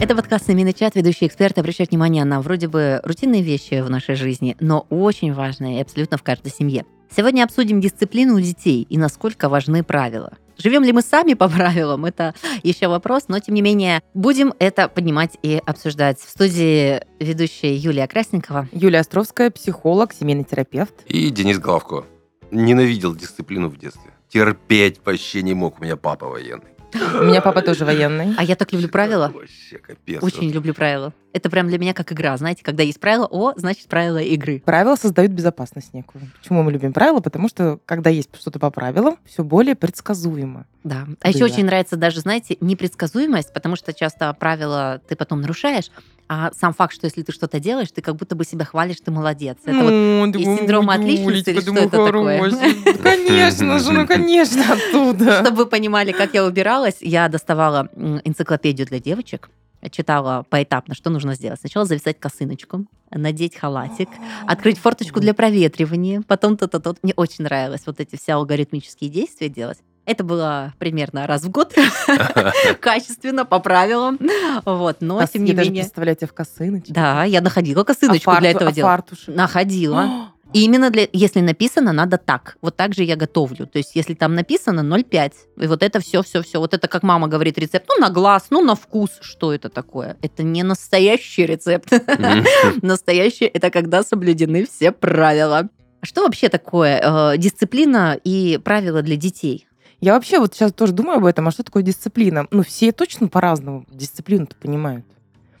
Это подкаст «Семейный чат». Ведущий эксперт обращает внимание на вроде бы рутинные вещи в нашей жизни, но очень важные и абсолютно в каждой семье. Сегодня обсудим дисциплину у детей и насколько важны правила. Живем ли мы сами по правилам, это еще вопрос, но тем не менее будем это поднимать и обсуждать. В студии ведущая Юлия Красникова. Юлия Островская, психолог, семейный терапевт. И Денис Головко. Ненавидел дисциплину в детстве. Терпеть вообще не мог, у меня папа военный. У меня папа тоже военный. А я так люблю правила. Вообще капец. Очень люблю правила. Это прям для меня как игра. Знаете, когда есть правила, о, значит правила игры. Правила создают безопасность некую. Почему мы любим правила? Потому что, когда есть что-то по правилам, все более предсказуемо. Да. А еще очень нравится даже, знаете, непредсказуемость, потому что часто правила ты потом нарушаешь, а сам факт, что если ты что-то делаешь, ты как будто бы себя хвалишь, ты молодец. Это Ну, вот из синдрома отличницы или что это такое? Конечно же, ну конечно, оттуда. Чтобы вы понимали, как я убиралась, я доставала энциклопедию для девочек, читала поэтапно, что нужно сделать. Сначала завязать косыночку, надеть халатик, открыть форточку для проветривания, потом то-то, то Мне очень нравилось вот эти все алгоритмические действия делать. Это было примерно раз в год, качественно, по правилам. Вот, но тем не менее... представляю тебя в косыночке. Да, я находила А косыночку для фарту- этого а дела. Находила. И именно для, если написано, надо так. Вот так же я готовлю. То есть, если там написано 0,5, и вот это все, все, все. Вот это, как мама говорит, рецепт. Ну, на глаз, ну, на вкус. Что это такое? Это не настоящий рецепт. Настоящий – это когда соблюдены все правила. Что вообще такое э, дисциплина и правила для детей? Я вообще вот сейчас тоже думаю об этом, а что такое дисциплина? Ну, все точно по-разному дисциплину-то понимают.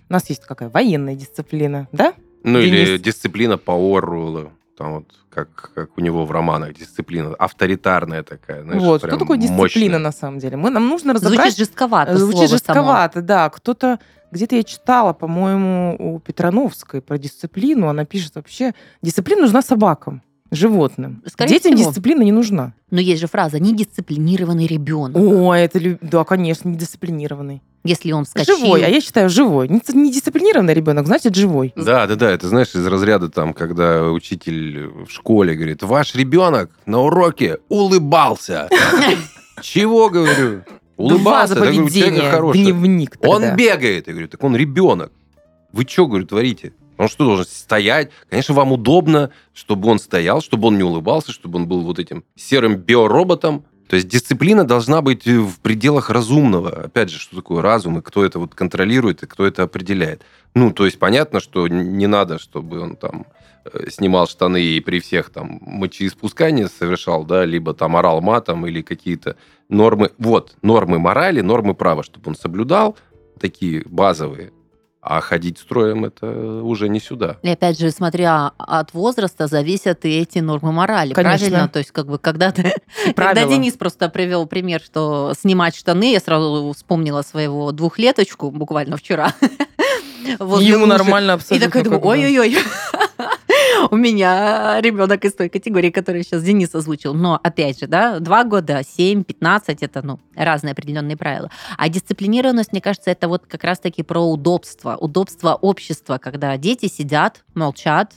У нас есть какая военная дисциплина, да? Ну или Денис. дисциплина по Орвеллу. Там вот как, как у него в романах дисциплина авторитарная такая. знаешь, вот, что такое дисциплина мощная. на самом деле? Мы, нам нужно Звучит разобрать... жестковато Звучит слово само. жестковато, да. Кто-то... Где-то я читала, по-моему, у Петрановской про дисциплину. Она пишет вообще, дисциплина нужна собакам, животным. Скорее Детям всего. дисциплина не нужна. Но есть же фраза «недисциплинированный ребенок». О, это, да, конечно, недисциплинированный. Если он вскочил... Живой, а я считаю, живой. Не- Недисциплинированный ребенок, значит, живой. Да, да, да, это знаешь из разряда там, когда учитель в школе говорит, ваш ребенок на уроке улыбался. Чего, говорю? Улыбался. Два поведения, хороший. дневник Он бегает. Я говорю, так он ребенок. Вы что, говорю, творите? Он что, должен стоять? Конечно, вам удобно, чтобы он стоял, чтобы он не улыбался, чтобы он был вот этим серым биороботом. То есть дисциплина должна быть в пределах разумного. Опять же, что такое разум, и кто это вот контролирует, и кто это определяет. Ну, то есть понятно, что не надо, чтобы он там э, снимал штаны и при всех там мочеиспускания совершал, да, либо там орал матом или какие-то нормы. Вот, нормы морали, нормы права, чтобы он соблюдал, такие базовые. А ходить строем это уже не сюда. И опять же, смотря от возраста, зависят и эти нормы морали. Конечно. Правильно? То есть, как бы, когда ты... Когда. Денис просто привел пример, что снимать штаны, я сразу вспомнила своего двухлеточку буквально вчера. Ему нормально И абсолютно. такая думаю, как бы. ой-ой-ой. У меня ребенок из той категории, которую сейчас Денис озвучил. Но, опять же, да, два года, 7, 15, это, ну, разные определенные правила. А дисциплинированность, мне кажется, это вот как раз-таки про удобство. Удобство общества, когда дети сидят, молчат,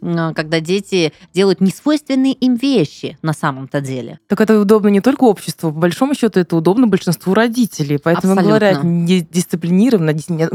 когда дети делают несвойственные им вещи на самом-то деле. Так это удобно не только обществу, по большому счету это удобно большинству родителей. Поэтому Абсолютно. говорят, не дисциплинированно. У меня,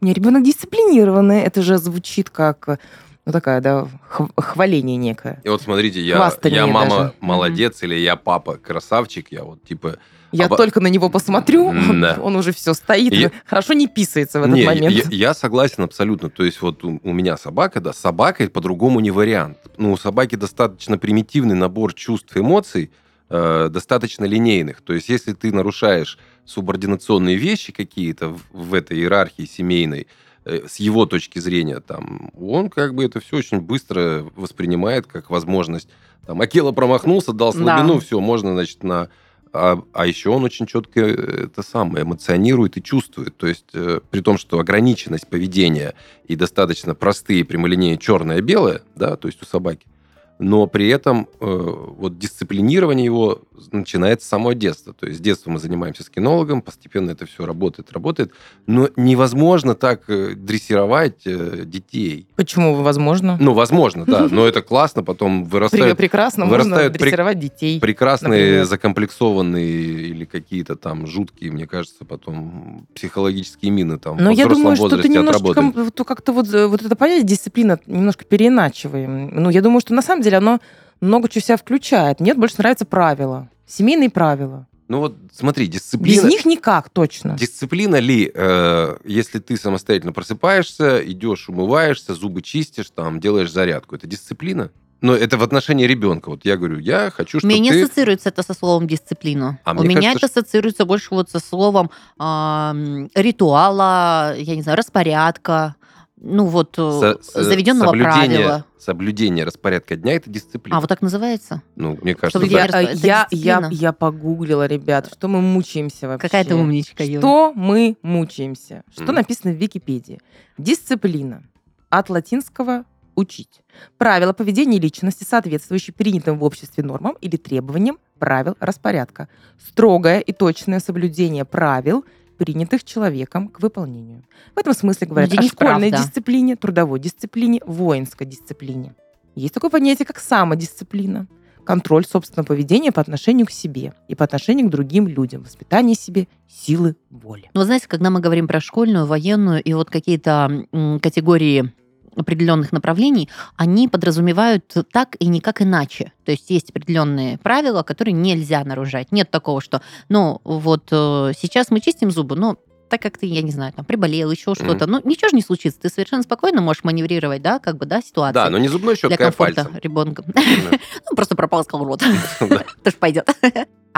у меня ребенок дисциплинированный. Это же звучит как ну, такая, да, хв- хваление некое. И вот смотрите, я, Хвастание я мама даже. молодец или я папа красавчик, я вот типа... Я Оба- только на него посмотрю, он, Да. он уже все стоит, Я- хорошо не писается в этот Не, момент. Я, я согласен абсолютно. То есть вот у, у меня собака, да, собака по-другому не вариант. Ну, у собаки достаточно примитивный набор чувств и эмоций, э, достаточно линейных. То есть если ты нарушаешь субординационные вещи какие-то в, в этой иерархии семейной, с его точки зрения, там, он как бы это все очень быстро воспринимает как возможность. Там, Акела промахнулся, дал слабину, Да. все, можно, значит, на... А, а еще он очень четко э, это самое эмоционирует и чувствует. То есть, э, при том, что ограниченность поведения и достаточно простые прямолинейные черное-белое, да, то есть у собаки, но при этом э, вот дисциплинирование его начинается с самого детства. То есть с детства мы занимаемся с кинологом, постепенно это все работает, работает, но невозможно так э, дрессировать э, детей. Почему возможно? Ну, возможно, да, но это классно, потом вырастают прекрасно можно вырастают прек- дрессировать детей. прекрасные, например. закомплексованные или какие-то там жуткие, мне кажется, потом психологические мины там Но во я думаю, что ты то как-то вот, э, вот это понятие дисциплина немножко переиначиваем. Ну, я думаю, что на самом деле оно много чего в себя включает. Мне больше нравятся правила. Семейные правила. Ну вот смотри, Без дисциплина... них никак, точно. Дисциплина ли, э, если ты самостоятельно просыпаешься, идешь, умываешься, зубы чистишь, там, делаешь зарядку, это дисциплина? Но это в отношении ребенка. Вот я говорю, я хочу, У чтобы меня не ты... ассоциируется это со словом дисциплина. А У мне меня кажется, это ассоциируется больше вот со словом ам, ритуала, я не знаю, распорядка, ну вот со- с- заведенного соблюдение- правила. Соблюдение распорядка дня – это дисциплина. А вот так называется? Ну, мне кажется, Чтобы да. я- Я, это я, я, погуглила, ребят, что мы мучаемся вообще. Какая ты умничка, Юля. Что мы мучаемся? Что Мгм. написано в Википедии? Дисциплина. От латинского учить. Правила поведения личности, соответствующие принятым в обществе нормам или требованиям правил распорядка. Строгое и точное соблюдение правил, принятых человеком к выполнению. В этом смысле говорят о Денис прав, школьной да. дисциплине, трудовой дисциплине, воинской дисциплине. Есть такое понятие, как самодисциплина. Контроль собственного поведения по отношению к себе и по отношению к другим людям. Воспитание себе силы воли. Ну, вы знаете, когда мы говорим про школьную, военную и вот какие-то категории определенных направлений, они подразумевают так и никак иначе. То есть есть определенные правила, которые нельзя нарушать. Нет такого, что, ну, вот э, сейчас мы чистим зубы, но так как ты, я не знаю, там, приболел, еще что-то, ну, ничего же не случится. Ты совершенно спокойно можешь маневрировать, да, как бы, да, ситуацию. Да, но не зубной щеткой, а пальцем. ребенка. Ну, просто прополоскал рот. Да. Тоже пойдет.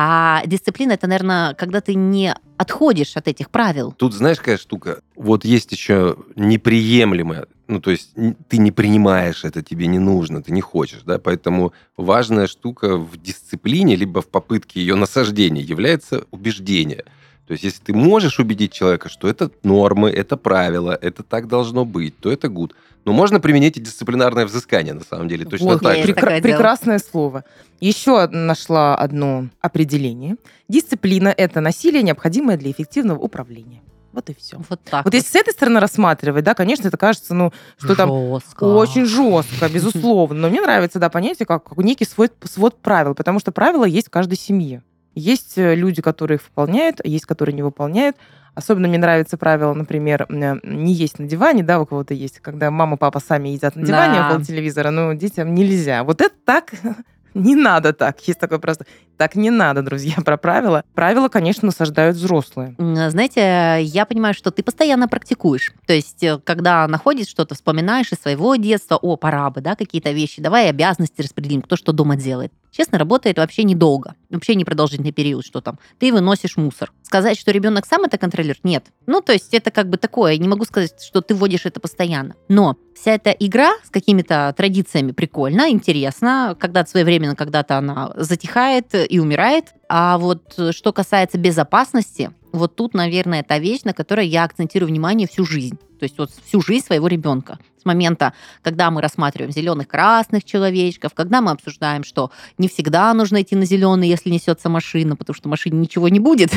А дисциплина это, наверное, когда ты не отходишь от этих правил. Тут знаешь, какая штука? Вот есть еще неприемлемая, ну, то есть ты не принимаешь это, тебе не нужно, ты не хочешь, да, поэтому важная штука в дисциплине, либо в попытке ее насаждения является убеждение. То есть если ты можешь убедить человека, что это нормы, это правила, это так должно быть, то это гуд. Но можно применить и дисциплинарное взыскание, на самом деле, точно Вот, так есть же. прекра- такое дело. прекрасное слово. Еще нашла одно определение. Дисциплина – это насилие, необходимое для эффективного управления. Вот и все. Вот так. Вот если с этой стороны рассматривать, да, конечно, это кажется, ну, что там Жестко. очень жестко, безусловно. Но мне нравится, да, понятие как, как некий свой свод правил, потому что правила есть в каждой семье. Есть э, люди, которые их выполняют, а есть, которые не выполняют. Особенно мне нравится правило, например, м, не есть на диване, да, у кого-то есть, когда мама, папа сами едят на диване Да. около телевизора, но детям нельзя. Вот это так не надо так. Есть такое просто. Так не надо, друзья, про правила. Правила, конечно, насаждают взрослые. Знаете, я понимаю, что ты постоянно практикуешь. То есть, э, когда находишь что-то, вспоминаешь из своего детства, о, пора бы, да, какие-то вещи, давай обязанности распределим, кто что дома делает. Честно, работает вообще недолго, вообще не продолжительный период, что там. Ты выносишь мусор. Сказать, что ребенок сам это контролирует, нет. Ну, то есть это как бы такое, не могу сказать, что ты вводишь это постоянно. Но вся эта игра с какими-то традициями прикольно, интересно, когда-то своевременно, когда-то она затихает и умирает. А вот э, что касается безопасности, вот тут, наверное, та вещь, на которой я акцентирую внимание всю жизнь. То есть вот всю жизнь своего ребенка. Момента, когда мы рассматриваем зеленых, красных человечков, когда мы обсуждаем, что не всегда нужно идти на зеленый, если несется машина, потому что машине ничего не будет,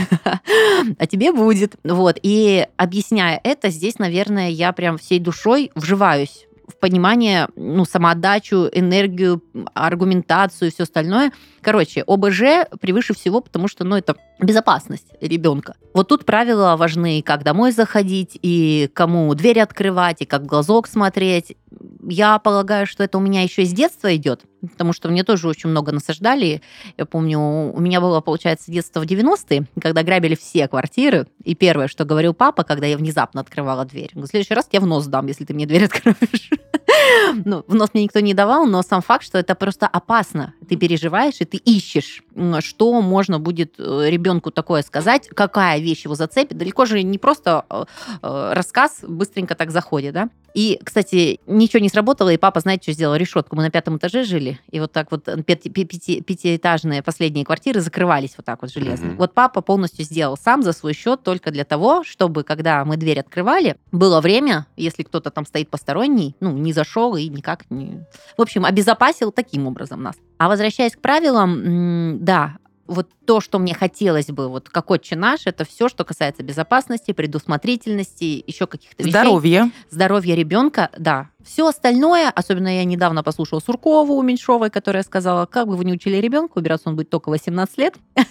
а тебе будет. Вот. И объясняя это, здесь, наверное, я прям всей душой вживаюсь в понимание, ну, самоотдачу, энергию, аргументацию и все остальное. Короче, ОБЖ превыше всего, потому что, ну, это безопасность ребенка. Вот тут правила важны, как домой заходить, и кому дверь открывать, и как в глазок смотреть. Я полагаю, что это у меня еще из детства идет, потому что мне тоже очень много насаждали. Я помню, у меня было, получается, детство в 90-е, когда грабили все квартиры. И первое, что говорил папа, когда я внезапно открывала дверь, в следующий раз я в нос дам, если ты мне дверь откроешь. Ну, в нос мне никто не давал, но сам факт, что это просто опасно. Ты переживаешь, и ты ищешь, что можно будет э, ребенку такое сказать, какая вещь его зацепит. Далеко же не просто э, э, рассказ быстренько так заходит, да? И, кстати, ничего не сработало, и папа, знаете, что сделал? Решетку. Мы на пятом этаже жили. И вот так вот пяти- пяти- пятиэтажные последние квартиры закрывались вот так вот железно. Мгм. Вот папа полностью сделал сам за свой счет только для того, чтобы, когда мы дверь открывали, было время, если кто-то там стоит посторонний, ну, не зашел и никак не... В общем, обезопасил таким образом нас. А возвращаясь к правилам, да, вот то, что мне хотелось бы, вот как отче наш, это все, что касается безопасности, предусмотрительности, еще каких-то вещей. Здоровье. Здоровье ребенка, да. Все остальное, особенно я недавно послушала Суркову у Меньшовой, которая сказала, как бы вы не учили ребенка, убираться он будет только 18 лет.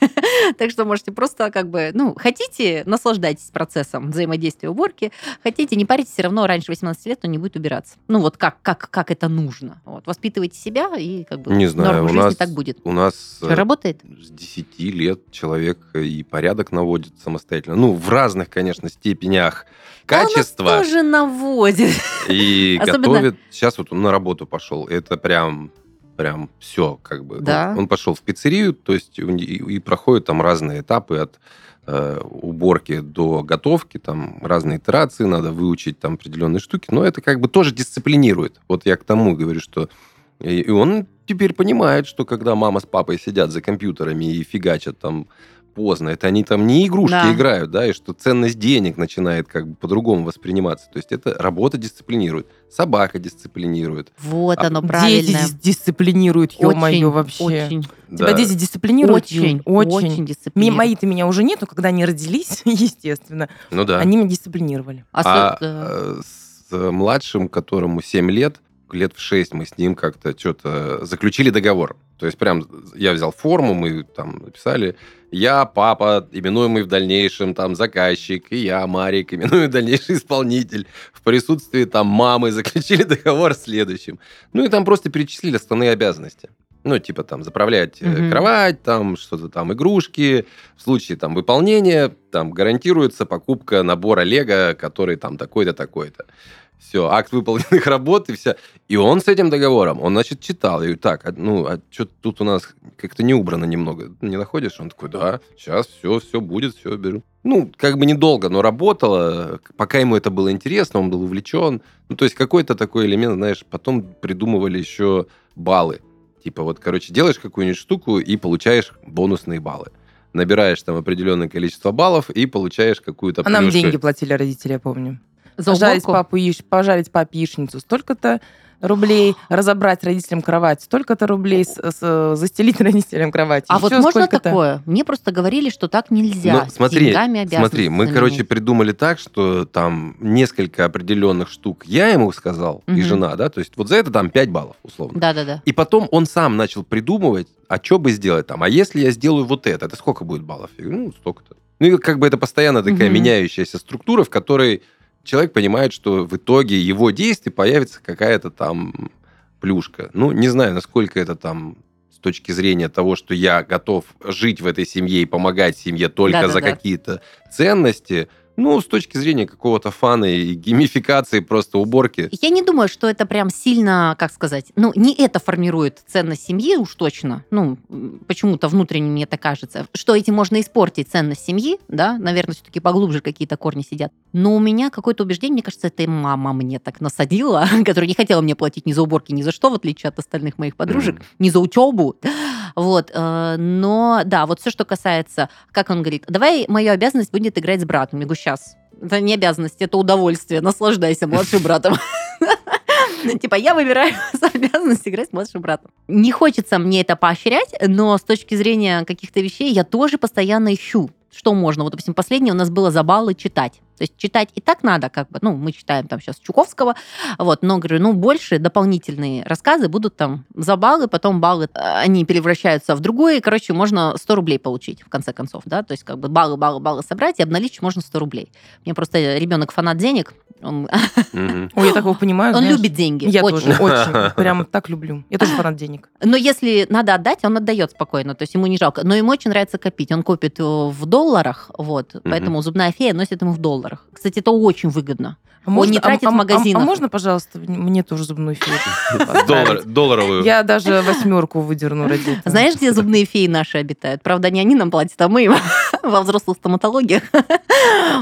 Так что можете просто как бы, ну, хотите, наслаждайтесь процессом взаимодействия уборки, хотите, не паритесь, все равно раньше 18 лет он не будет убираться. Ну, вот как, как, как это нужно. Вот, воспитывайте себя, и как бы Не знаю, у жизни нас- так будет. У нас Что, э, работает? с 10 лет человек и порядок наводит самостоятельно. Ну, в разных, конечно, степенях качества. тоже наводит. И Особенно- готовит. Сейчас вот он на работу пошел. Это прям прям все как бы. Да. он пошел в пиццерию, то есть и, и проходят там разные этапы от э, уборки до готовки, там разные итерации, надо выучить там определенные штуки, но это как бы тоже дисциплинирует. Вот я к тому говорю, что и, он теперь понимает, что когда мама с папой сидят за компьютерами и фигачат там поздно, это они там не игрушки Да. играют, да, и что ценность денег начинает как бы по-другому восприниматься. То есть это работа дисциплинирует, собака дисциплинирует. Вот А оно Дети правильное. дис- дисциплируют, ё-моё, вообще. Очень, Тебя Да. дети дисциплинируют? очень, очень, Очень. Дисциплинирует. Мои-то меня уже нету, когда они родились, естественно. Ну да. Они меня дисциплинировали. Осо- А да. э, с младшим, которому 7 лет, лет в 6 мы с ним как-то что-то заключили договор. То есть прям я взял форму, мы там написали, я папа, именуемый в дальнейшем там заказчик, и я, Марик, именуемый дальнейший исполнитель. В присутствии там мамы заключили договор следующим. Ну и там просто перечислили основные обязанности. Ну, типа там заправлять Мгм. кровать, там что-то там, игрушки. В случае там выполнения там гарантируется покупка набора Лего, который там такой-то, такой-то. Все, акт выполненных работ и все. И он с этим договором, он, значит, читал. Я говорю, так, а, ну, а что тут у нас как-то не убрано немного? Не находишь? Он такой, да, сейчас все, все будет, все беру. Ну, как бы недолго, но работало. Пока ему это было интересно, он был увлечен. Ну, то есть какой-то такой элемент, знаешь, потом придумывали еще баллы. Типа вот, короче, делаешь какую-нибудь штуку и получаешь бонусные баллы. Набираешь там определенное количество баллов и получаешь какую-то А нам плюшку. деньги платили родители, я помню. За пожарить, уборку? папу яич- пожарить папе яичницу столько-то рублей, разобрать родителям кровать столько-то рублей, с- с- застелить родителям кровать. А вот можно такое? Мне просто говорили, что так нельзя. Ну, смотри, Смотри, мы, короче, придумали так, что там несколько определенных штук я ему сказал, и Мгм. жена, да, то есть вот за это там 5 баллов, условно. Да-да-да. И потом он сам начал придумывать, а что бы сделать там, а если я сделаю вот это, это сколько будет баллов? Я говорю, ну, столько-то. Ну, и как бы это постоянно такая Мгм. меняющаяся структура, в которой человек понимает, что в итоге его действий появится какая-то там плюшка. Ну, не знаю, насколько это там с точки зрения того, что я готов жить в этой семье и помогать семье только за Да-да-да. какие-то ценности. Ну, с точки зрения какого-то фана и геймификации просто уборки. Я не думаю, что это прям сильно, как сказать, ну, не это формирует ценность семьи уж точно. Ну, почему-то внутренне мне так кажется, что этим можно испортить ценность семьи, да, наверное, все-таки поглубже какие-то корни сидят. Но у меня какое-то убеждение, мне кажется, это мама мне так насадила, которая не хотела мне платить ни за уборки, ни за что, в отличие от остальных моих подружек, Мгм. ни за учебу. Вот, э, но да, вот все, что касается, как он говорит, давай мою обязанность будет играть с братом. Я говорю, сейчас. Это не обязанность, это удовольствие. Наслаждайся младшим братом. Типа, я выбираю обязанность играть с младшим братом. Не хочется мне это поощрять, но с точки зрения каких-то вещей я тоже постоянно ищу, что можно. Вот, допустим, последнее у нас было за баллы читать. То есть читать и так надо, как бы, ну, мы читаем там сейчас Чуковского, вот, но, говорю, ну, больше дополнительные рассказы будут там за баллы, потом баллы, э, они превращаются в другое, короче, можно 100 рублей получить, в конце концов, да, то есть как бы баллы, баллы, баллы собрать, и обналичить можно 100 рублей. Мне просто ребенок фанат денег, он. Ой, я такого понимаю. он любит деньги, Я тоже, очень. Прям так люблю. Я тоже фанат денег. Но если надо отдать, он отдает спокойно, то есть ему не жалко. Но ему очень нравится копить. Он копит э, в долларах, вот, поэтому зубная фея носит ему в долларах. Кстати, это очень выгодно. А Он не тратит в а- а- магазинах. А, можно, пожалуйста, мне тоже зубную фею? Доллар- долларовую. Я даже восьмерку выдерну этого. Знаешь, где зубные феи наши обитают? Правда, не они нам платят, а мы им. во взрослых стоматологиях.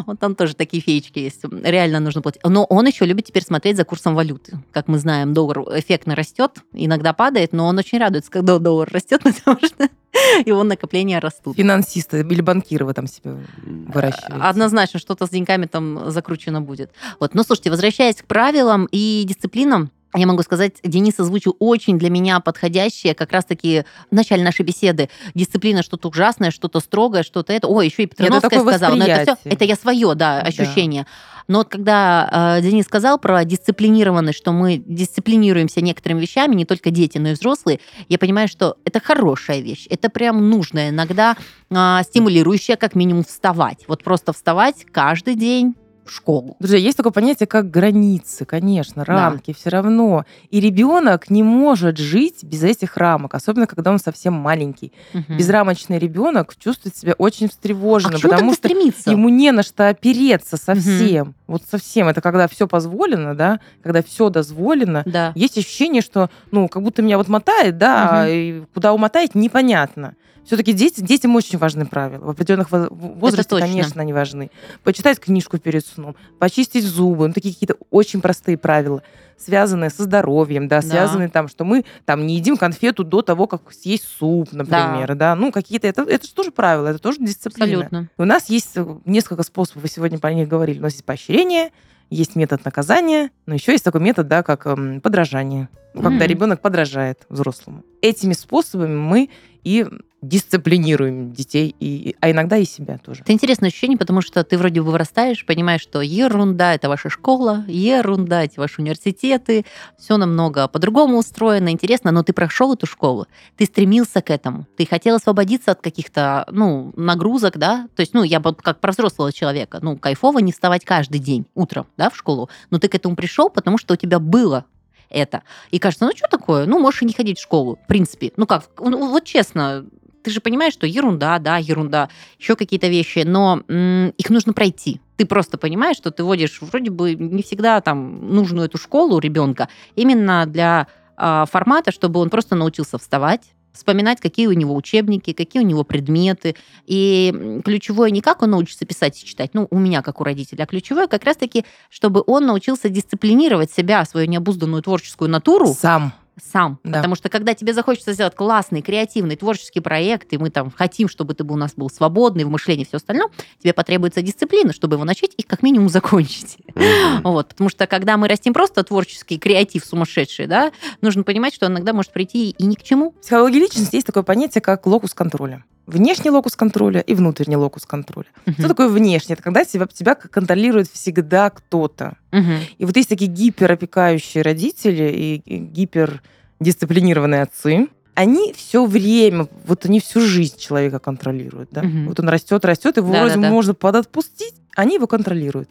Вот там тоже такие феечки есть. Реально нужно платить. Но он еще любит теперь смотреть за курсом валюты. Как мы знаем, доллар эффектно растет, иногда падает, но он очень радуется, когда доллар растет, потому что его накопления растут. Финансисты или банкиры вы там себе выращиваете? Однозначно, что-то с деньгами там закручено будет. Вот. Ну, слушайте, возвращаясь к правилам и дисциплинам, я могу сказать, Денис озвучил очень для меня подходящее как раз-таки в начале нашей беседы. Дисциплина что-то ужасное, что-то строгое, что-то это. Ой, еще и Петровская сказала. Но это все, это я свое, да, ощущение. Да. Но вот когда э, Денис сказал про дисциплинированность, что мы дисциплинируемся некоторыми вещами, не только дети, но и взрослые, я понимаю, что это хорошая вещь. Это прям нужная, иногда э, стимулирующая как минимум вставать. Вот просто вставать каждый день школу. Друзья, есть такое понятие, как границы, конечно, рамки да. все равно. И ребенок не может жить без этих рамок, особенно когда он совсем маленький. Угу. Безрамочный ребенок чувствует себя очень встревоженным, а потому что стремиться? ему не на что опереться совсем. Угу. Вот совсем. Это когда все позволено, да, когда все дозволено. Да. Есть ощущение, что, ну, как будто меня вот мотает, да, угу. и куда умотает, непонятно. Все-таки дети, детям очень важны правила. В определенных возрасте, конечно, они важны. Почитать книжку перед сном, почистить зубы. Ну, такие какие-то очень простые правила, связанные со здоровьем, да, да. связанные там, что мы там не едим конфету до того, как съесть суп, например, да. да? Ну, какие-то... Это, это же тоже правила, это тоже дисциплина. Абсолютно. У нас есть несколько способов, вы сегодня про них говорили. У нас есть поощрение, есть метод наказания, но еще есть такой метод, да, как эм, подражание. Когда mm-hmm. ребенок подражает взрослому. Этими способами мы и дисциплинируем детей, и, а иногда и себя тоже. Это интересное ощущение, потому что ты вроде бы вырастаешь, понимаешь, что ерунда – это ваша школа, ерунда – это ваши университеты, все намного по-другому устроено, интересно, но ты прошел эту школу, ты стремился к этому, ты хотел освободиться от каких-то, ну, нагрузок, да, то есть, ну, я вот как про взрослого человека, ну, кайфово не вставать каждый день утром, да, в школу, но ты к этому пришел, потому что у тебя было это. И кажется, ну что такое? Ну, можешь и не ходить в школу, в принципе. Ну как, ну, вот честно, ты же понимаешь, что ерунда, да, ерунда, еще какие-то вещи, но м- их нужно пройти. Ты просто понимаешь, что ты водишь вроде бы не всегда там нужную эту школу ребенка именно для э, формата, чтобы он просто научился вставать, вспоминать, какие у него учебники, какие у него предметы. И ключевое не как он научится писать и читать, ну, у меня как у родителя, а ключевое как раз-таки, чтобы он научился дисциплинировать себя, свою необузданную творческую натуру. Сам сам. Да. Потому что когда тебе захочется сделать классный, креативный, творческий проект, и мы там хотим, чтобы ты у нас был свободный в мышлении и все остальное, тебе потребуется дисциплина, чтобы его начать и как минимум закончить. Mm-hmm. Вот. Потому что когда мы растим просто творческий креатив сумасшедший, да, нужно понимать, что иногда может прийти и ни к чему. В психологии личности есть такое понятие, как локус контроля внешний локус контроля и внутренний локус контроля. Uh-huh. Что такое внешний? Это когда тебя, тебя контролирует всегда кто-то. Uh-huh. И вот есть такие гиперопекающие родители и гипердисциплинированные отцы, они все время, вот они всю жизнь человека контролируют. Да? Угу. Вот он растет, растет, его да, вроде да, да. можно подотпустить, они его контролируют.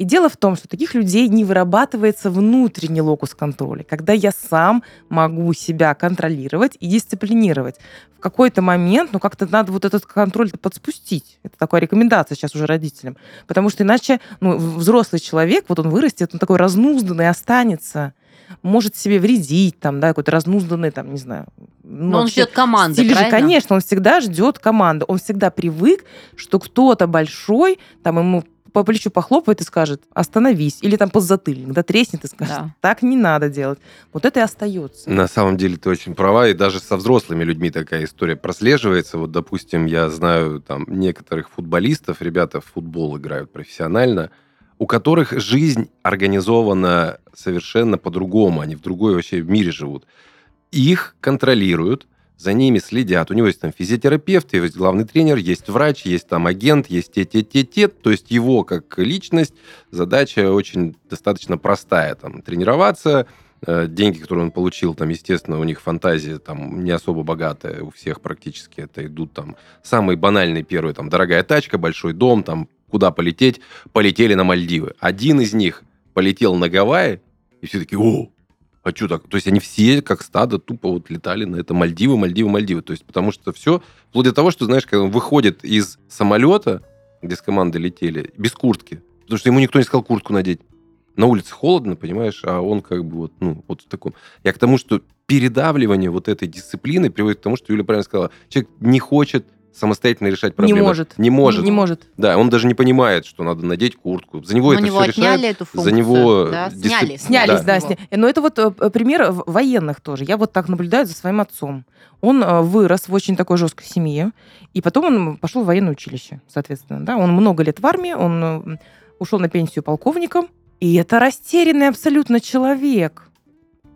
И дело в том, что таких людей не вырабатывается внутренний локус контроля, когда я сам могу себя контролировать и дисциплинировать. В какой-то момент, ну, как-то надо вот этот контроль подспустить. Это такая рекомендация сейчас уже родителям. Потому что иначе ну, взрослый человек, вот он вырастет, он такой разнузданный останется может себе вредить, там, да, какой-то разнузданный, там, не знаю. Но он ждет команды, стиль же, конечно, он всегда ждет команды. Он всегда привык, что кто-то большой, там, ему по плечу похлопает и скажет, остановись, или там подзатыльник, да, треснет и скажет, да. так не надо делать. Вот это и остается. На самом деле ты очень права, и даже со взрослыми людьми такая история прослеживается. Вот, допустим, я знаю там некоторых футболистов, ребята в футбол играют профессионально, у которых жизнь организована совершенно по-другому, они в другой вообще мире живут. Их контролируют, за ними следят. У него есть там физиотерапевт, есть главный тренер, есть врач, есть там агент, есть те-те-те-те. То есть его как личность задача очень достаточно простая. Там, тренироваться, э, деньги, которые он получил, там, естественно, у них фантазия там не особо богатая, у всех практически это идут там самые банальные первые, там, дорогая тачка, большой дом, там, куда полететь, полетели на Мальдивы. Один из них полетел на Гавайи, и все таки о, а что так? То есть они все, как стадо, тупо вот летали на это Мальдивы, Мальдивы, Мальдивы. То есть потому что все, вплоть до того, что, знаешь, когда он выходит из самолета, где с командой летели, без куртки, потому что ему никто не сказал куртку надеть. На улице холодно, понимаешь, а он как бы вот, ну, вот в таком... Я к тому, что передавливание вот этой дисциплины приводит к тому, что Юля правильно сказала, человек не хочет самостоятельно решать Не проблемы. может. Не может. Не может. Да, он даже не понимает, что надо надеть куртку. За него Но у это него все отняли решает. эту за функцию. него да, дисцип- сняли. Снялись, да. него. сня- Но это вот э, пример военных тоже. Я вот так наблюдаю за своим отцом. Он э, вырос в очень такой жесткой семье, и потом он пошел в военное училище, соответственно. Да? Он много лет в армии, он э, ушел на пенсию полковником, и это растерянный абсолютно человек.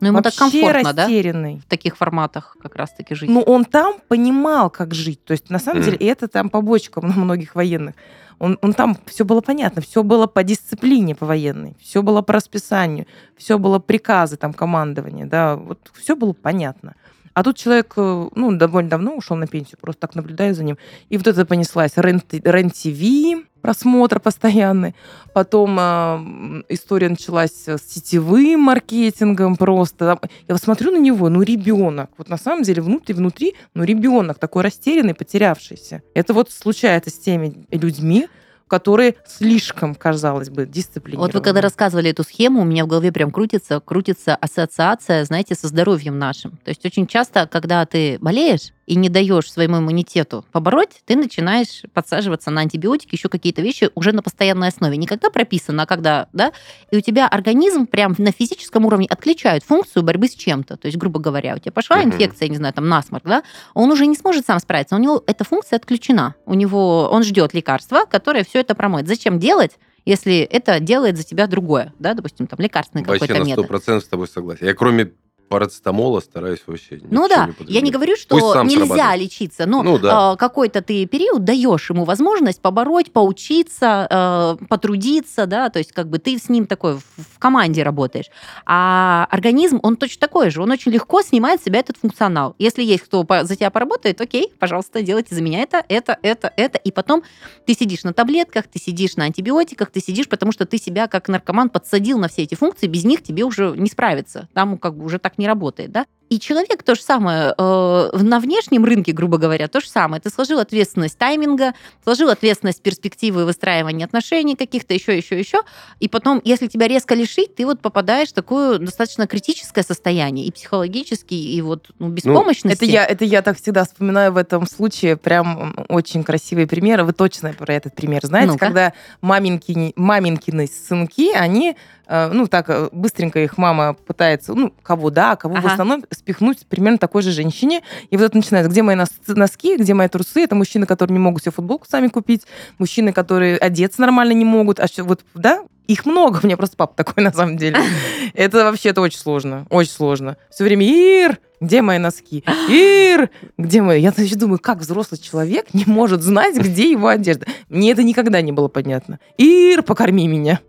Ну, ему так Вообще комфортно, да? растерянный. В таких форматах как раз-таки жить. Ну, он там понимал, как жить. То есть, на самом Мгм. деле, это там побочка на многих военных. Он, он там все было понятно, все было по дисциплине по военной, все было по расписанию, все было приказы там командования, да, вот все было понятно. А тут человек, э, ну, довольно давно ушел на пенсию, просто так наблюдаю за ним. И вот это понеслась рен-ТВ, просмотр постоянный. Потом э, история началась с сетевым маркетингом просто. Я вот смотрю на него, ну, ребенок. Вот на самом деле внутри, внутри, ну, ребенок такой растерянный, потерявшийся. Это вот случается с теми людьми, которые слишком, казалось бы, дисциплинированы. Вот вы когда рассказывали эту схему, у меня в голове прям крутится, крутится ассоциация, знаете, со здоровьем нашим. То есть очень часто, когда ты болеешь и не даешь своему иммунитету побороть, ты начинаешь подсаживаться на антибиотики, еще какие-то вещи уже на постоянной основе. Не когда прописано, а когда, да, и у тебя организм прям на физическом уровне отключает функцию борьбы с чем-то. То есть, грубо говоря, у тебя пошла Мгм. инфекция, не знаю, там насморк, да, он уже не сможет сам справиться, у него эта функция отключена. У него, он ждет лекарства, которое все это промоет. Зачем делать, если это делает за тебя другое, да, допустим, там лекарственный Вообще какой-то на метод. 100% с тобой согласен. Я кроме парацетамола стараюсь вообще Ну да, не я не говорю, что нельзя срабатывает. лечиться, но Ну да. а, какой-то ты период даешь ему возможность побороть, поучиться, а, потрудиться, да, то есть как бы ты с ним такой в, команде работаешь. А организм, он точно такой же, он очень легко снимает с себя этот функционал. Если есть кто за тебя поработает, окей, пожалуйста, делайте за меня это, это, это, это, и потом ты сидишь на таблетках, ты сидишь на антибиотиках, ты сидишь, потому что ты себя как наркоман подсадил на все эти функции, без них тебе уже не справиться. Там как бы уже так не работает, да? И человек то же самое э, на внешнем рынке, грубо говоря, то же самое. Ты сложил ответственность тайминга, сложил ответственность перспективы выстраивания отношений каких-то еще, еще, еще, и потом, если тебя резко лишить, ты вот попадаешь в такое достаточно критическое состояние и психологически, и вот ну, беспомощности. Это я, это я так всегда вспоминаю в этом случае. Прям очень красивые примеры. Вы точно про этот пример знаете, Ну-ка. когда маменькини, маменькины сынки, они, э, ну так, э, быстренько их мама пытается, ну, кого да, кого в Ага. основном спихнуть примерно такой же женщине. И вот это начинается, где мои нос- носки, где мои трусы. Это мужчины, которые не могут себе футболку сами купить, мужчины, которые одеться нормально не могут. А что, вот, да, их много. У меня просто папа такой, на самом деле. Это вообще это очень сложно. Очень сложно. Все время Ир, где мои носки? Ир, где мои? Я значит, думаю, как взрослый человек не может знать, где его одежда. Мне это никогда не было понятно. Ир, покорми меня.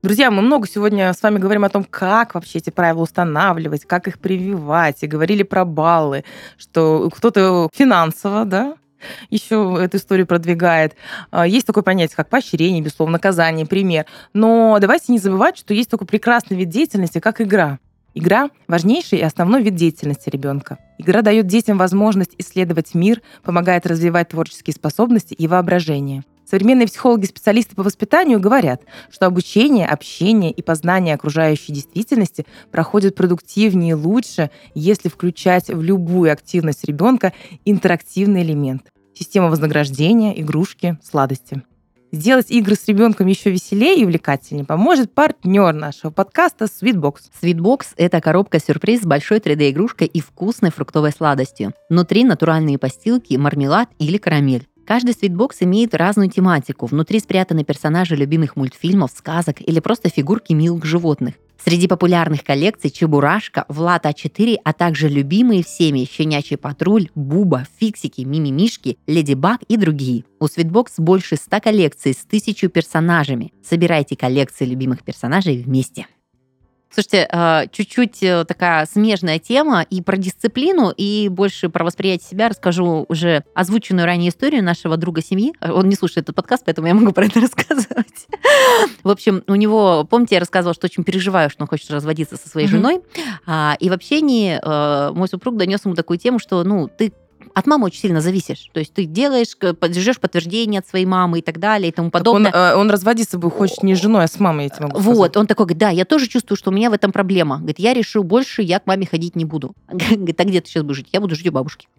Друзья, мы много сегодня с вами говорим о том, как вообще эти правила устанавливать, как их прививать, и говорили про баллы, что кто-то финансово, да, еще эту историю продвигает. А, Есть такое понятие, как поощрение, безусловно, наказание, пример. Но давайте не забывать, что есть такой прекрасный вид деятельности, как игра. Игра – важнейший и основной вид деятельности ребенка. Игра дает детям возможность исследовать мир, помогает развивать творческие способности и воображение. Современные психологи-специалисты по воспитанию говорят, что обучение, общение и познание окружающей действительности проходят продуктивнее и лучше, если включать в любую активность ребенка интерактивный элемент. Система вознаграждения, игрушки, сладости. Сделать игры с ребенком еще веселее и увлекательнее поможет партнер нашего подкаста Sweetbox. Sweetbox – это коробка-сюрприз с большой 3D-игрушкой и вкусной фруктовой сладостью. Внутри натуральные постилки, мармелад или карамель. Каждый свитбокс имеет разную тематику. Внутри спрятаны персонажи любимых мультфильмов, сказок или просто фигурки милых животных. Среди популярных коллекций Чебурашка, Влад А4, а также любимые всеми Щенячий патруль, Буба, Фиксики, Мимимишки, Леди Баг и другие. У Sweetbox больше 100 коллекций с тысячу персонажами. Собирайте коллекции любимых персонажей вместе. Слушайте, э, чуть-чуть э, такая смежная тема и про дисциплину, и больше про восприятие себя расскажу уже озвученную ранее историю нашего друга семьи. Он не слушает этот подкаст, поэтому я могу про это рассказывать. В общем, у него, помните, я рассказывала, что очень переживаю, что он хочет разводиться со своей женой. А, И в общении э, мой супруг донес ему такую тему, что, ну, ты от мамы очень сильно зависишь. То есть ты делаешь, к- ждешь подтверждение от своей мамы и так далее и тому Так подобное. Он, э, он разводиться бы хочет не с женой, а с мамой, я тебе могу Вот, сказать. он такой говорит, да, я тоже чувствую, что у меня в этом проблема. Говорит, я решил больше, я к маме ходить не буду. Говорит, а где ты сейчас будешь жить? Я буду жить у бабушки.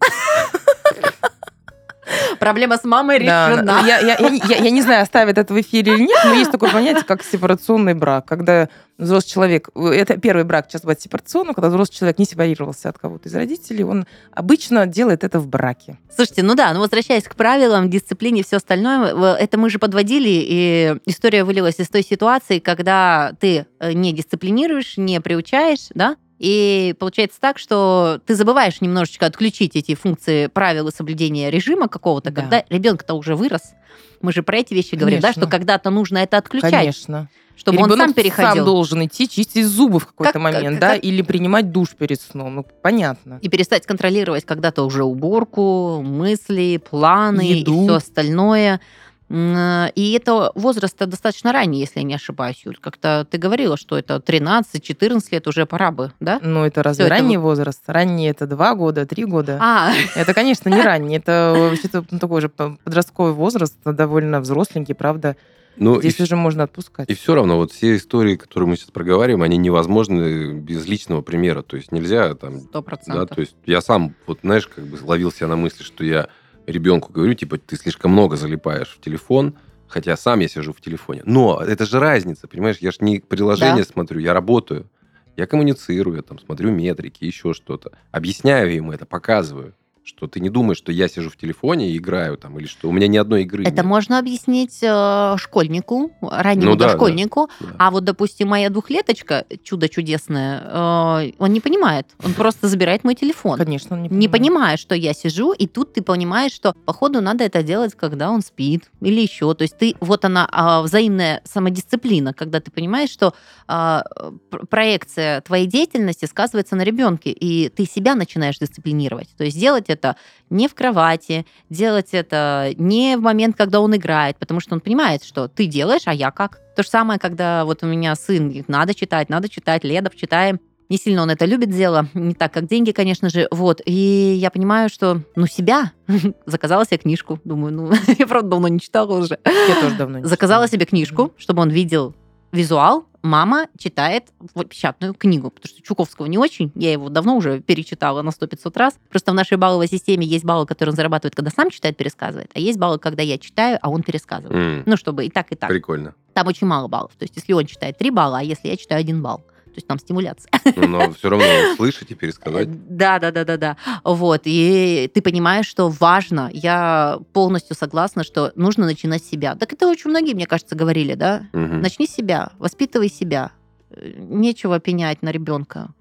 Проблема с мамой решена. Я, я- я- я- не знаю, оставят это в эфире или нет, но есть такое понятие, как сепарационный брак, когда взрослый человек, это первый брак сейчас бывает сепарационным, когда взрослый человек не сепарировался от кого-то из родителей, он обычно делает это в браке. Слушайте, ну да, ну возвращаясь к правилам, дисциплине и все остальное, это мы же подводили, и история вылилась из той ситуации, когда ты э, не дисциплинируешь, не приучаешь, да, и получается так, что ты забываешь немножечко отключить эти функции правил и соблюдения режима какого-то, Да. когда ребенок-то уже вырос. Мы же про эти вещи говорим, да, Конечно. что когда-то нужно это отключать, Конечно. чтобы И он сам переходил. сам должен идти чистить зубы в какой-то Как- момент, как- да, как- или принимать душ перед сном. Ну, понятно. И перестать контролировать когда-то уже уборку, мысли, планы Еду. и все остальное. М, И это возраст достаточно ранний, если я не ошибаюсь, Юль. Как-то ты говорила, что это 13-14 лет уже пора бы, да? Ну, это разве это ранний возраст? Ранний это два года, три года. А, Это, конечно, не ранний. Это вообще-то ну, такой же по- подростковый возраст, довольно взросленький, правда. Ну, и, Здесь уже можно отпускать. и все равно, вот все истории, которые мы сейчас проговариваем, они невозможны без личного примера. То есть нельзя там сто Да, процентов. то есть я сам, вот знаешь, как бы ловил себя на мысли, что я ребенку говорю, типа, ты слишком много залипаешь в телефон, хотя сам я сижу в телефоне. Но это же разница, понимаешь? Я же не приложение смотрю, я работаю. Я коммуницирую, я там смотрю метрики, еще что-то. Объясняю ему это, показываю. Что ты не думаешь, что я сижу в телефоне и играю там, или что у меня ни одной игры Это нет. можно объяснить э, школьнику, раннему Ну да, дошкольнику. Да. А вот, допустим, моя двухлеточка, чудо чудесное, э, он не понимает. Он просто забирает мой телефон. Конечно, он не, не понимает. понимая, что я сижу, и тут ты понимаешь, что походу надо это делать, когда он спит или еще. То есть ты вот она а, взаимная самодисциплина, когда ты понимаешь, что пр- проекция твоей деятельности сказывается на ребенке, и ты себя начинаешь дисциплинировать. То есть делать это не в кровати, делать это не в момент, когда он играет, потому что он понимает, что ты делаешь, а я как. То же самое, когда вот у меня сын говорит, надо читать, надо читать, Ледов читаем. Не сильно он это любит дело, не так, как деньги, конечно же. Вот. И я понимаю, что, ну, себя. Заказала себе книжку. Думаю, ну, я, правда, давно не читала уже. Я тоже давно не Заказала читала. себе книжку, чтобы он видел визуал. Мама читает печатную книгу, потому что Чуковского не очень. Я его давно уже перечитала на 100-500 раз. Просто в нашей балловой системе есть баллы, которые он зарабатывает, когда сам читает, пересказывает. А есть баллы, когда я читаю, а он пересказывает. М, Ну, чтобы и так, и так. Прикольно. Там очень мало баллов. То есть, если он читает 3 балла, а если я читаю 1 балл. То есть там стимуляция. Ну, Но все равно услышать и пересказать. Да, да, да, да, да. Вот. И ты понимаешь, что важно. Я полностью согласна, что нужно начинать с себя. Так это очень многие, мне кажется, говорили, да? Мгм. Начни с себя, воспитывай себя. Э, Нечего пенять на ребенка.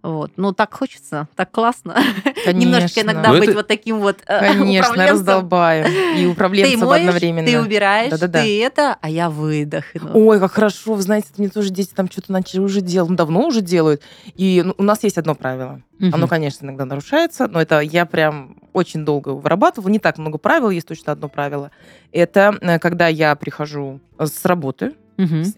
Вот. Ну, так хочется, так классно. Немножечко Конечно. иногда Ну, быть это- вот таким вот э, Конечно, раздолбаем. И Ты управленцем моешь, одновременно. ты убираешь, Да-да-да. ты это, а я выдохну. Ой, как хорошо, вы знаете, мне тоже дети там что-то начали уже делать, ну, давно уже делают. И ну, у нас есть одно правило. Оно, конечно, иногда нарушается, но это я прям очень долго вырабатывала. Не так много правил, есть точно одно правило. Это э, когда я прихожу с работы,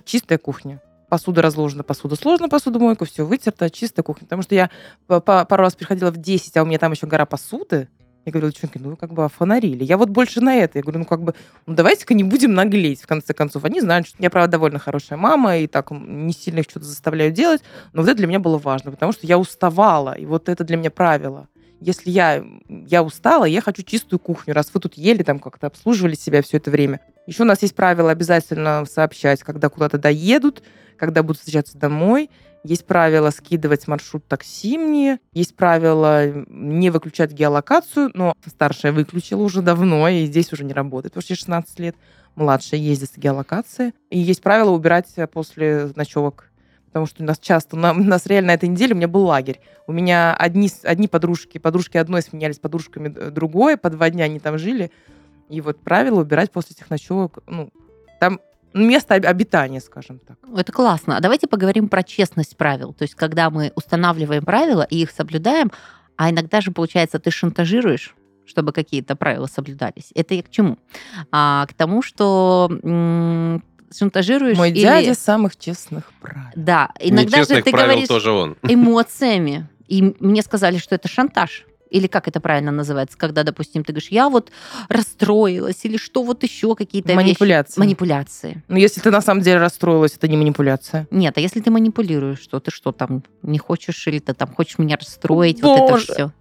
чистая кухня. Посуда разложена, посуда сложена, посудомойка, все вытерто, чистая кухня. Потому что я пару раз приходила в 10, а у меня там еще гора посуды. Я говорила, девчонки, ну вы как бы офонарили. Я вот больше на это. Я говорю, ну как бы, ну давайте-ка не будем наглеть, в конце концов. Они знают, что я, правда, довольно хорошая мама, и так не сильно их что-то заставляю делать. Но вот это для меня было важно, потому что я уставала, и вот это для меня правило. Если я, я устала, я хочу чистую кухню, раз вы тут ели, там как-то обслуживали себя все это время. Еще у нас есть правило обязательно сообщать, когда куда-то доедут, когда будут встречаться домой. Есть правило скидывать маршрут такси мне. Есть правило не выключать геолокацию, но старшая выключила уже давно, и здесь уже не работает, потому что ей 16 лет. Младшая ездит с геолокацией. И есть правило убирать после ночевок. Потому что у нас часто, у нас, реально на этой неделе у меня был лагерь. У меня одни, одни подружки, подружки одной сменялись подружками другой, по два дня они там жили. И вот правило убирать после этих ночевок, ну, там место об- обитания, скажем так. Это классно. А давайте поговорим про честность правил. То есть, когда мы устанавливаем правила и их соблюдаем, а иногда же, получается, ты шантажируешь чтобы какие-то правила соблюдались. Это я к чему? А, к тому, что м, шантажируешь Мой или- дядя самых честных правил. Да, иногда же ты правил говоришь тоже он. эмоциями. И мне сказали, что это шантаж. Или как это правильно называется, когда, допустим, ты говоришь, я вот расстроилась, или что вот еще какие-то вещи. Манипуляции. Манипуляции. Но если ты на самом деле расстроилась, это не манипуляция. Нет, а если ты манипулируешь, что ты что там не хочешь, или ты там хочешь меня расстроить, вот это Боже. все.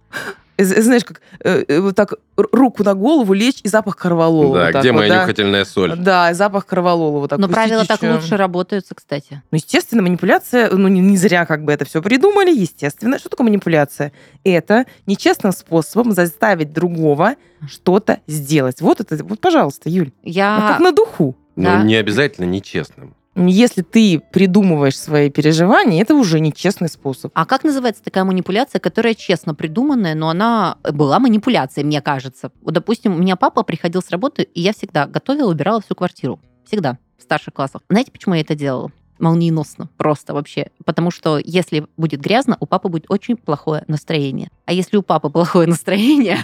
З- знаешь, как э, э, вот так руку на голову лечь и запах корвалола. Да, вот так где вот, моя да. нюхательная соль? Да, и запах корвалола вот так. Но правила так лучше работаются, кстати. Ну, естественно, манипуляция, ну, не, не зря как бы это все придумали, естественно. Что такое манипуляция? Это нечестным способом заставить другого что-то сделать. Вот это, вот, пожалуйста, Юль, ну, Я... как на духу. Да. Ну, не обязательно нечестным. Если ты придумываешь свои переживания, это уже нечестный способ. А как называется такая манипуляция, которая честно придуманная, но она была манипуляцией, мне кажется? Вот, допустим, у меня папа приходил с работы, и я всегда готовила, убирала всю квартиру. Всегда. В старших классах. Знаете, почему я это делала? Молниеносно. Просто вообще. Потому что если будет грязно, у папы будет очень плохое настроение. А если у папы плохое настроение,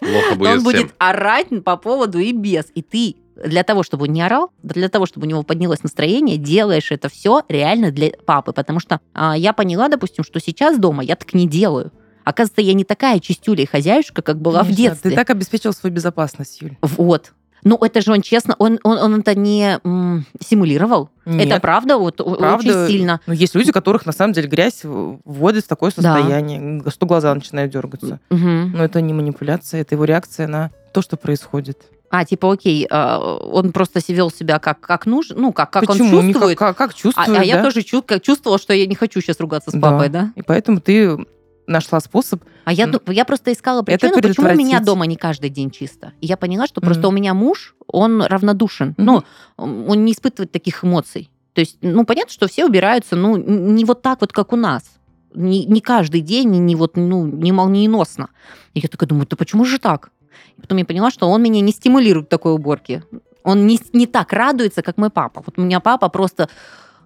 Плохо то будет он всем. будет орать по поводу и без. И ты для того, чтобы он не орал, для того, чтобы у него поднялось настроение, делаешь это все реально для папы. Потому что а, я поняла, допустим, что сейчас дома я так не делаю. Оказывается, я не такая чистюля и хозяюшка, как была в Конечно, детстве. Ты так обеспечил свою безопасность, Юль. Вот. Ну, это же он честно, он, он, он это не м, симулировал. Нет. Это правда, вот Правда. очень сильно. Ну, есть люди, которых на самом деле грязь в- вводит в такое состояние, что глаза начинают дергаться. Мгм. Но это не манипуляция, это его реакция на то, что происходит. А, типа, окей, а, он просто вел себя как, как нужно, ну, как, как Почему? он Не чувствует. Как, как, как А, чувствует, а я да? тоже чу- как чувствовала, что я не хочу сейчас ругаться с Да. папой, да? И поэтому ты нашла способ. А я, я просто искала Это причину, почему у меня дома не каждый день чисто. И я поняла, что просто Мгм. у меня муж, он равнодушен. Мгм. Ну, он не испытывает таких эмоций. То есть, ну, понятно, что все убираются, ну, не вот так вот, как у нас. Не, не каждый день, и не вот, ну, не молниеносно. И я такая думаю, да почему же так? И потом я поняла, что он меня не стимулирует к такой уборке. Он не, не так радуется, как мой папа. Вот у меня папа просто...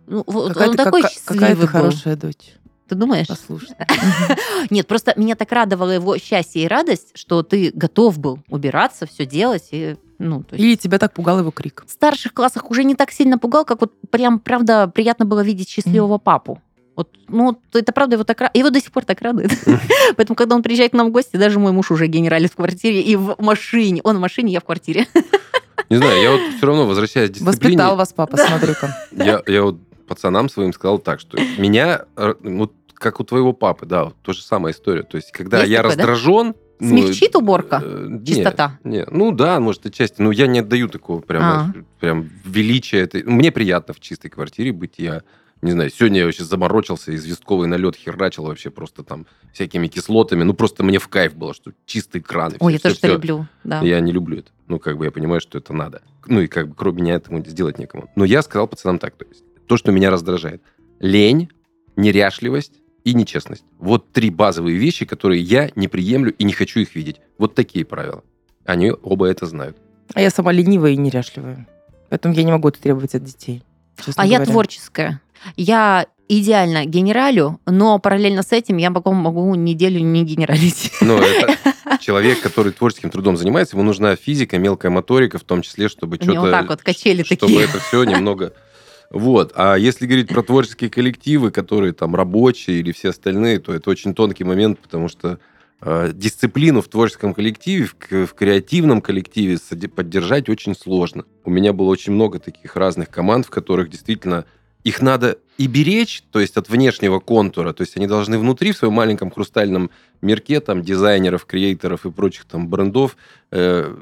Ну, Какая, он ты, такой как- счастливый какая ты хорошая дочь. Ты думаешь? Послушай. Нет, просто меня так радовало его счастье и радость, что ты готов был убираться, все делать. И, ну, есть Или тебя так пугал его крик. в старших классах уже не так сильно пугал, как вот прям, правда, приятно было видеть счастливого папу. Вот, ну, вот это правда его так ра- его до сих пор так радует. Поэтому, когда он приезжает к нам в гости, даже мой муж уже генералит в квартире и в машине. Он в машине, я в квартире. Не знаю, я вот все равно возвращаясь к дисциплине. Воспитал вас папа, смотрю-ка. Я, я вот пацанам своим сказал так, что меня, э, вот как у твоего папы, да, вот то же самая история. То есть, когда Есть я такое, да? раздражен... ну, Смягчит уборка? э, не, Чистота? Не, ну да, может, отчасти. Но я не отдаю такого прям, А. прям величия. этой. Мне приятно в чистой квартире быть. Я не знаю, сегодня я вообще заморочился, известковый налет херачил вообще просто там всякими кислотами. Ну, просто мне в кайф было, что чистый кран. Ой, я всё, тоже всё, это всё. люблю. Да. Я не люблю это. Ну, как бы я понимаю, что это надо. Ну, и как бы кроме меня этому сделать некому. Но я сказал пацанам так, то есть то, что меня раздражает. Лень, неряшливость и нечестность. Вот три базовые вещи, которые я не приемлю и не хочу их видеть. Вот такие правила. Они оба это знают. А я сама ленивая и неряшливая. Поэтому я не могу это требовать от детей. честно А я говоря. творческая. Я идеально генералю, но параллельно с этим я могу, могу неделю не генералить. Но это человек, который творческим трудом занимается, ему нужна физика, мелкая моторика, в том числе, чтобы что-то... вот так вот качели чтобы такие. это все немного... Вот. А если говорить про творческие коллективы, которые там рабочие или все остальные, то это очень тонкий момент, потому что э, дисциплину в творческом коллективе, в, в креативном коллективе поддержать очень сложно. У меня было очень много таких разных команд, в которых действительно их надо и беречь, то есть от внешнего контура, то есть они должны внутри в своем маленьком хрустальном мирке там дизайнеров, креаторов и прочих там брендов э,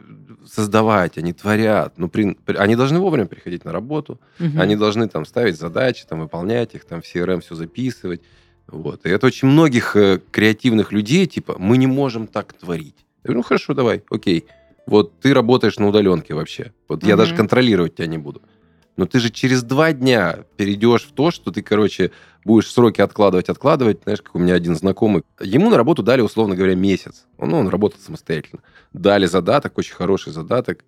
создавать, они творят, ну, при- при- они должны вовремя приходить на работу, Мгм. они должны там ставить задачи, там выполнять их, там в CRM все записывать. Вот. И это очень многих э, креативных людей, типа, мы не можем так творить. Я говорю, ну хорошо, давай, окей. Вот ты работаешь на удаленке вообще. Вот я Мгм. даже контролировать тебя не буду. Но ты же через два дня перейдешь в то, что ты, короче, будешь сроки откладывать, откладывать. Знаешь, как у меня один знакомый. Ему на работу дали, условно говоря, месяц. Он, ну, он работал самостоятельно. Дали задаток, очень хороший задаток.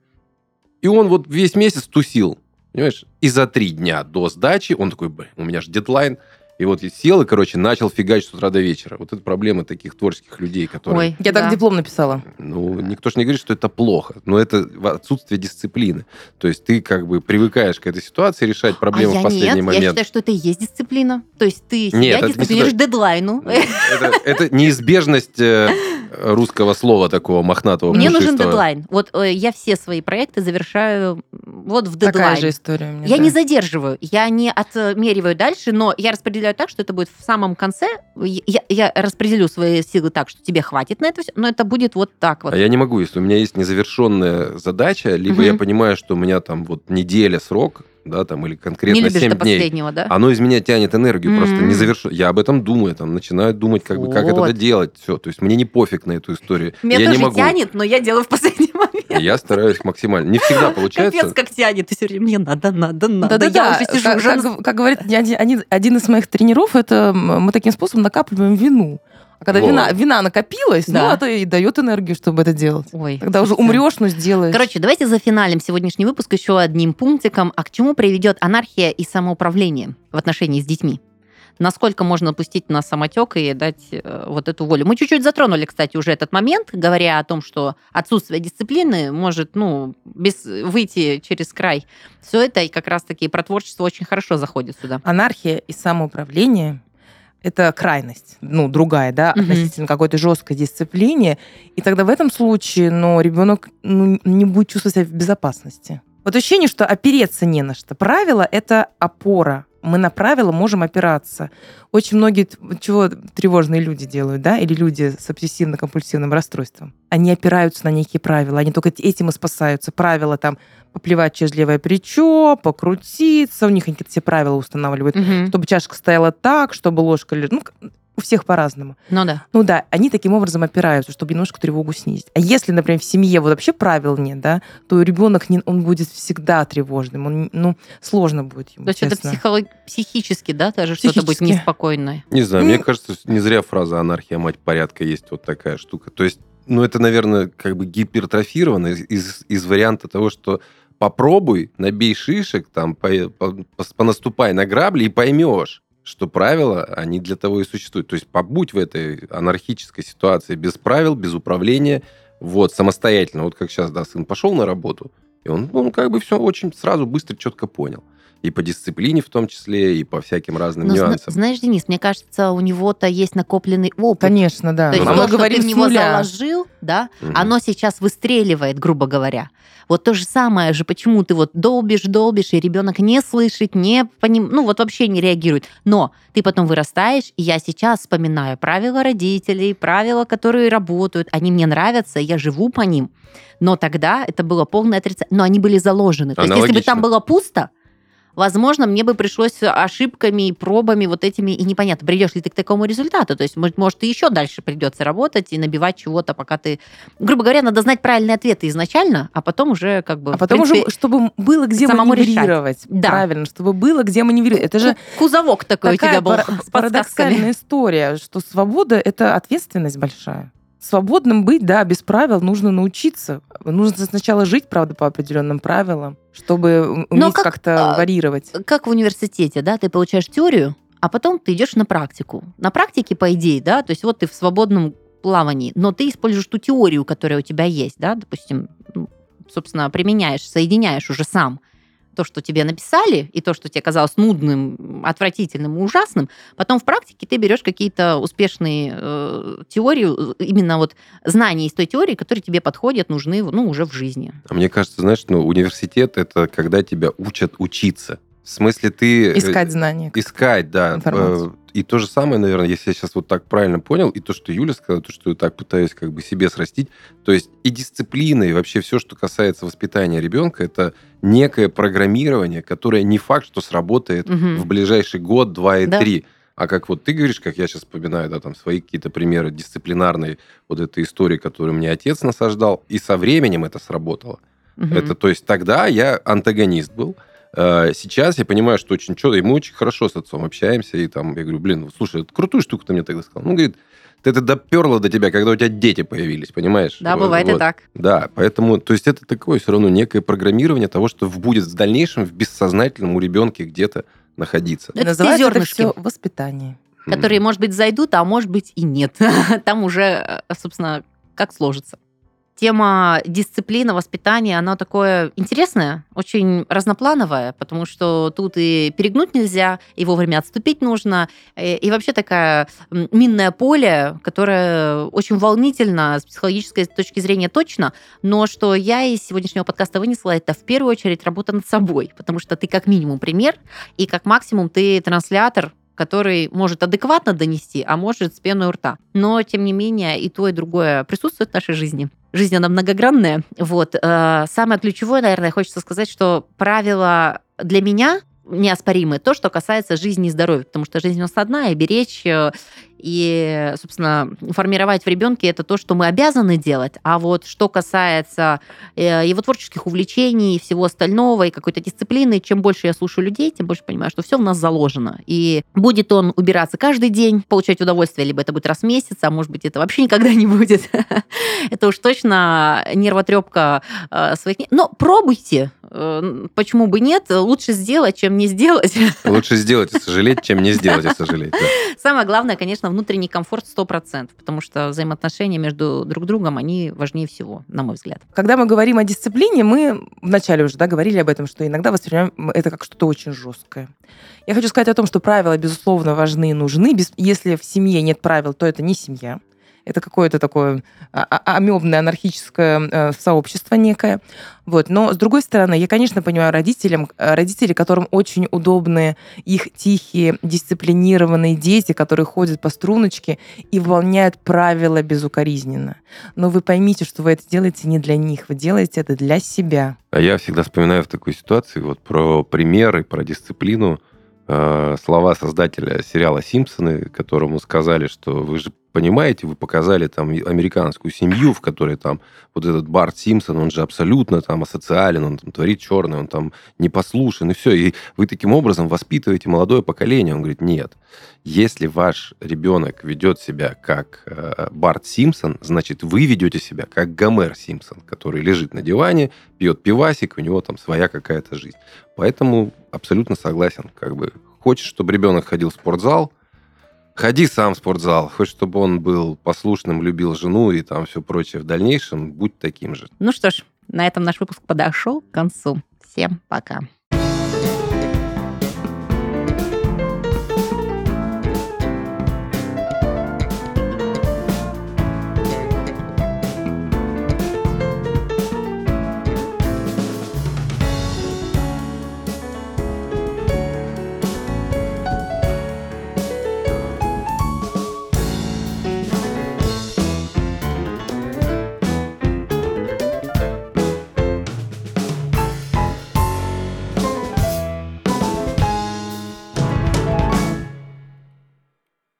И он вот весь месяц тусил. Понимаешь? И за три дня до сдачи он такой, блин, у меня же дедлайн. И вот и сел и, короче, начал фигачить с утра до вечера. Вот это проблема таких творческих людей, которые... Ой, Я да. так диплом написала. Ну, никто же не говорит, что это плохо, но это отсутствие дисциплины. То есть ты как бы привыкаешь к этой ситуации решать проблемы а я в последний нет, момент. я считаю, что это и есть дисциплина. То есть ты себя Нет, не дисциплинируешь сюда. дедлайну. Это, это неизбежность э, русского слова такого мохнатого, Мне нужен дедлайн. Вот э, я все свои проекты завершаю вот в Такая дедлайн. же история у меня. Я да. не задерживаю, я не отмериваю дальше, но я распределяю так, что это будет в самом конце. Я, я распределю свои силы так, что тебе хватит на это все, но это будет вот так вот. А я не могу, если у меня есть незавершенная задача, либо я понимаю, что у меня там вот неделя срок, да, там, или конкретно не любишь 7 до дней. последнего, да? Оно из меня тянет энергию, просто М. не завершу. Я об этом думаю, там, начинаю думать, как, бы, как это Вот. делать. Все. То есть мне не пофиг на эту историю. Меня я тоже не могу. тянет, но я делаю в последний момент. Я стараюсь максимально. Не всегда получается. Капец, как тянет. И все время мне надо, надо, надо. Да-да-да. Я уже сижу, как, уже как- как говорит один, из моих тренеров, это мы таким способом накапливаем вину. А когда Вот. вина, вина накопилась, Да. ну, это и дает энергию, чтобы это делать. Ой, Тогда уже умрешь, но сделаешь. Короче, давайте зафиналим сегодняшний выпуск еще одним пунктиком. А к чему приведет анархия и самоуправление в отношении с детьми? Насколько можно пустить на самотек и дать э, вот эту волю? Мы чуть-чуть затронули, кстати, уже этот момент, говоря о том, что отсутствие дисциплины может, ну, без выйти через край. Все это и как раз-таки про творчество очень хорошо заходит сюда. Анархия и самоуправление это крайность, ну, другая, да, Мгм. относительно какой-то жесткой дисциплине. И тогда в этом случае, ну, ребенок ну, не будет чувствовать себя в безопасности. Вот ощущение, что опереться не на что. Правило — это опора. Мы на правила можем опираться. Очень многие чего тревожные люди делают, да, или люди с обсессивно-компульсивным расстройством. Они опираются на некие правила, они только этим и спасаются. Правила там поплевать через левое плечо, покрутиться, у них какие-то все правила устанавливают Мгм. чтобы чашка стояла так, чтобы ложка лежала. Ну, у всех по-разному. Ну да. Ну да, они таким образом опираются, чтобы немножко тревогу снизить. А если, например, в семье вот вообще правил нет, да, то ребенок не, он будет всегда тревожным. Он, ну, сложно будет ему, То есть это психолог- психически, да, даже что-то будет Психически. неспокойное. Не знаю, Ну- мне кажется, не зря фраза «анархия, мать порядка» есть вот такая штука. То есть, ну, это, наверное, как бы гипертрофировано из, из, из варианта того, что попробуй, набей шишек, там, по- по- понаступай на грабли и поймешь, что правила, они для того и существуют. То есть побудь в этой анархической ситуации без правил, без управления, вот, самостоятельно. Вот как сейчас, да, сын пошел на работу, и он, ну, как бы все очень сразу, быстро, четко понял. И по дисциплине в том числе, и по всяким разным Но нюансам. знаешь, Денис, мне кажется, у него-то есть накопленный опыт. Конечно, да. То есть А то, что ты в него заложил, да, Мгм. оно сейчас выстреливает, грубо говоря. Вот то же самое же, почему ты вот долбишь, долбишь, и ребенок не слышит, не поним... ну вот вообще не реагирует. Но ты потом вырастаешь, и я сейчас вспоминаю правила родителей, правила, которые работают, они мне нравятся, я живу по ним. Но тогда это было полное отрицание. Но они были заложены. То есть если бы там было пусто, возможно, мне бы пришлось ошибками и пробами вот этими, и непонятно, придешь ли ты к такому результату. То есть, может, может, и еще дальше придется работать и набивать чего-то, пока ты... Грубо говоря, надо знать правильные ответы изначально, а потом уже как бы... А потом принципе, уже, чтобы было где маневрировать. Да. Правильно, чтобы было где маневрировать. Это же ку- кузовок такой у тебя был подсказками. парадоксальная история, что свобода — это ответственность большая. Свободным быть, да, без правил нужно научиться. Нужно сначала жить, правда, по определенным правилам, чтобы уметь как, как-то а, варьировать. Как в университете, да, ты получаешь теорию, а потом ты идешь на практику. На практике, по идее, да, то есть вот ты в свободном плавании, но ты используешь ту теорию, которая у тебя есть, да, допустим, собственно, применяешь, соединяешь уже сам то, что тебе написали, и то, что тебе казалось нудным, отвратительным и ужасным, потом в практике ты берешь какие-то успешные э, теории, э, именно вот знания из той теории, которые тебе подходят, нужны ну, уже в жизни. А мне кажется, знаешь, ну, университет это когда тебя учат учиться. В смысле, ты... э, Искать знания. Искать, да. информацию. И то же самое, наверное, если я сейчас вот так правильно понял, и то, что Юля сказала, то, что я так пытаюсь как бы себе срастить, то есть и дисциплина, и вообще все, что касается воспитания ребенка, это некое программирование, которое не факт, что сработает Мгм. в ближайший год, два и Да. три. А как вот ты говоришь, как я сейчас вспоминаю, да, там свои какие-то примеры дисциплинарной вот этой истории, которую мне отец насаждал, и со временем это сработало. Мгм. Это, то есть тогда я антагонист был. Э, Сейчас я понимаю, что очень четко, и мы очень хорошо с отцом общаемся, и там я говорю, блин, слушай, это крутую штуку ты мне тогда сказал. Ну, говорит, ты это доперло до тебя, когда у тебя дети появились, понимаешь? Да, Вот, бывает и вот. так. Да, поэтому, то есть это такое все равно некое программирование того, что будет в дальнейшем в бессознательном у ребенка где-то находиться. Это Называется это все воспитание. которые, может быть, зайдут, а может быть и нет. Там уже, э, собственно, как сложится. Тема дисциплины, воспитания, она такое интересное, очень разноплановое, потому что тут и перегнуть нельзя, и вовремя отступить нужно, и, и вообще такая минное поле, которое очень волнительно с психологической точки зрения точно, но что я из сегодняшнего подкаста вынесла, это в первую очередь работа над собой, потому что ты как минимум пример, и как максимум ты транслятор который может адекватно донести, а может с пеной у рта. Но, тем не менее, и то, и другое присутствует в нашей жизни. Жизнь, она многогранная. Вот. Э, самое ключевое, наверное, хочется сказать, что правило для меня неоспоримы. То, что касается жизни и здоровья, потому что жизнь у нас одна, и беречь э, и, собственно, формировать в ребенке это то, что мы обязаны делать. А вот что касается э, его творческих увлечений и всего остального, и какой-то дисциплины, чем больше я слушаю людей, тем больше понимаю, что все у нас заложено. И будет он убираться каждый день, получать удовольствие, либо это будет раз в месяц, а может быть, это вообще никогда не будет. Это уж точно нервотрепка э, своих... Но пробуйте, э, почему бы нет? Лучше сделать, чем не сделать. Лучше сделать и сожалеть, чем не сделать и сожалеть. Самое главное, конечно, конечно, внутренний комфорт 100%, потому что взаимоотношения между друг другом, они важнее всего, на мой взгляд. Когда мы говорим о дисциплине, мы вначале уже да, говорили об этом, что иногда воспринимаем это как что-то очень жесткое. Я хочу сказать о том, что правила, безусловно, важны и нужны. Если в семье нет правил, то это не семья это какое-то такое а, а, амебное анархическое э, сообщество некое. Вот. Но, с другой стороны, я, конечно, понимаю родителям, э, родители, которым очень удобны их тихие, дисциплинированные дети, которые ходят по струночке и выполняют правила безукоризненно. Но вы поймите, что вы это делаете не для них, вы делаете это для себя. А я всегда вспоминаю в такой ситуации вот про примеры, про дисциплину, э, слова создателя сериала «Симпсоны», которому сказали, что вы же понимаете, вы показали там американскую семью, в которой там вот этот Барт Симпсон, он же абсолютно там асоциален, он там творит черный, он там непослушен, и все. И вы таким образом воспитываете молодое поколение. Он говорит, нет, если ваш ребенок ведет себя как э, Барт Симпсон, значит, вы ведете себя как Гомер Симпсон, который лежит на диване, пьет пивасик, у него там своя какая-то жизнь. Поэтому абсолютно согласен. Как бы хочешь, чтобы ребенок ходил в спортзал, Ходи сам в спортзал. Хочешь, чтобы он был послушным, любил жену и там все прочее в дальнейшем, будь таким же. Ну что ж, на этом наш выпуск подошел к концу. Всем пока.